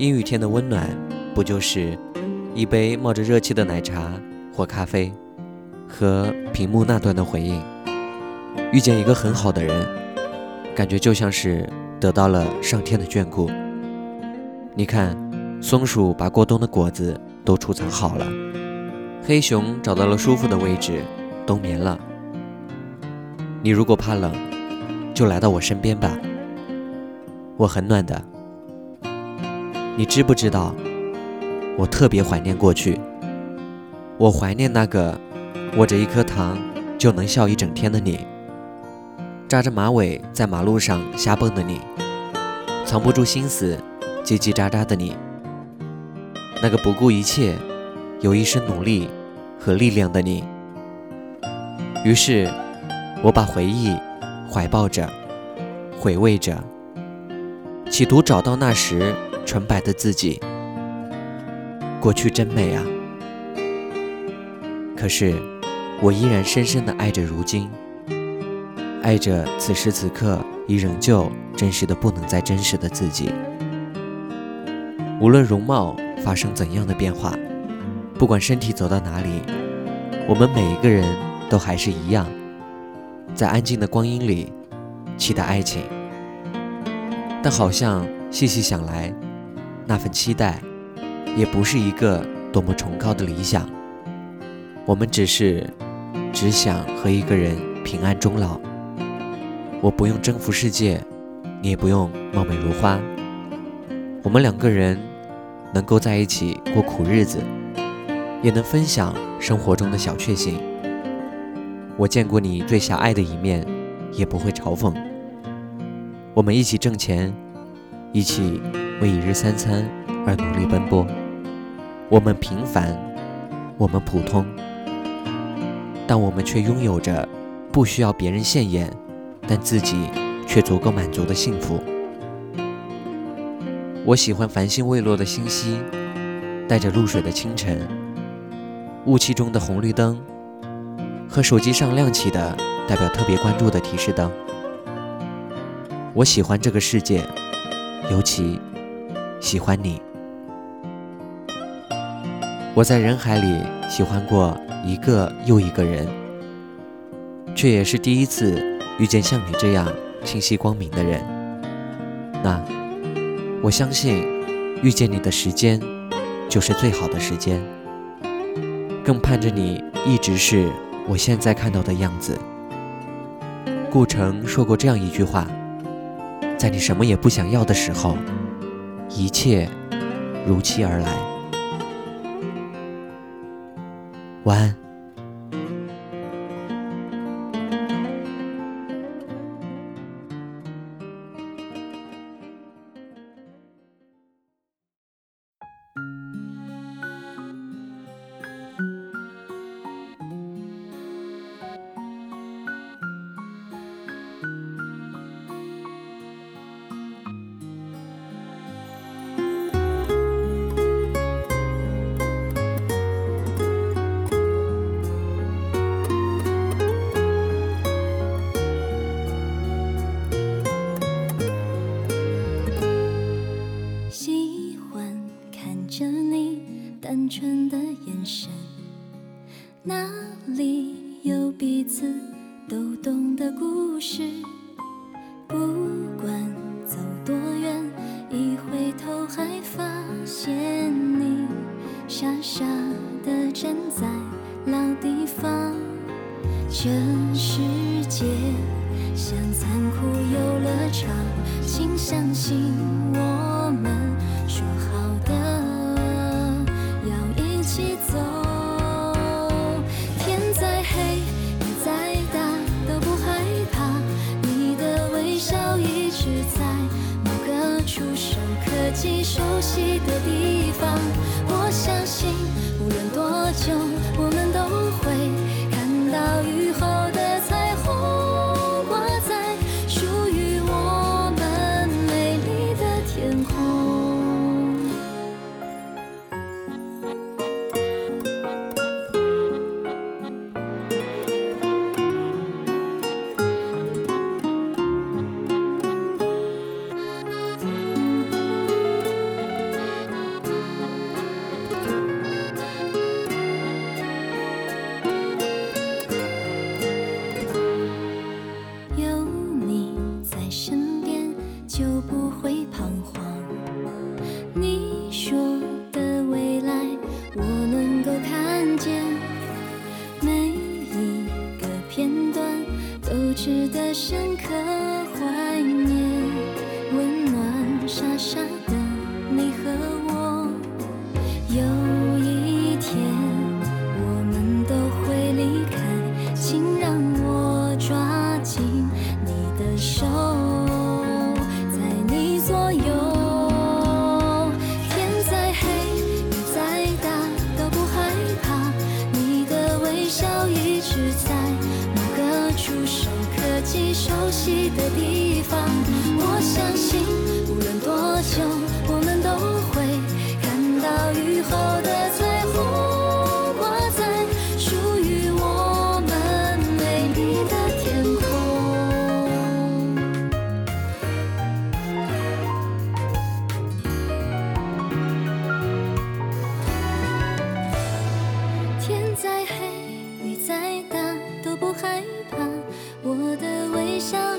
阴雨天的温暖，不就是一杯冒着热气的奶茶或咖啡，和屏幕那端的回应？遇见一个很好的人，感觉就像是得到了上天的眷顾。你看，松鼠把过冬的果子都储藏好了，黑熊找到了舒服的位置，冬眠了。你如果怕冷，就来到我身边吧，我很暖的。你知不知道，我特别怀念过去。我怀念那个握着一颗糖就能笑一整天的你，扎着马尾在马路上瞎蹦的你，藏不住心思叽叽喳喳的你，那个不顾一切有一身努力和力量的你。于是，我把回忆怀抱着，回味着，企图找到那时。纯白的自己，过去真美啊！可是，我依然深深的爱着如今，爱着此时此刻已仍旧真实的不能再真实的自己。无论容貌发生怎样的变化，不管身体走到哪里，我们每一个人都还是一样，在安静的光阴里期待爱情。但好像细细想来，那份期待，也不是一个多么崇高的理想。我们只是只想和一个人平安终老。我不用征服世界，你也不用貌美如花。我们两个人能够在一起过苦日子，也能分享生活中的小确幸。我见过你最狭隘的一面，也不会嘲讽。我们一起挣钱，一起。为一日三餐而努力奔波，我们平凡，我们普通，但我们却拥有着不需要别人现眼，但自己却足够满足的幸福。我喜欢繁星未落的星稀，带着露水的清晨，雾气中的红绿灯，和手机上亮起的代表特别关注的提示灯。我喜欢这个世界，尤其。喜欢你，我在人海里喜欢过一个又一个人，却也是第一次遇见像你这样清晰光明的人。那我相信，遇见你的时间就是最好的时间，更盼着你一直是我现在看到的样子。顾城说过这样一句话：在你什么也不想要的时候。一切如期而来，晚安。哪里有彼此都懂的故事？不管走多远，一回头还发现你傻傻的站在老地方。这世界像残酷游乐场，请相信我们说好久，我熟悉的地方我相信无论多久我们都会看到雨后的彩虹挂在属于我们美丽的天空天再黑雨再大都不害怕。微笑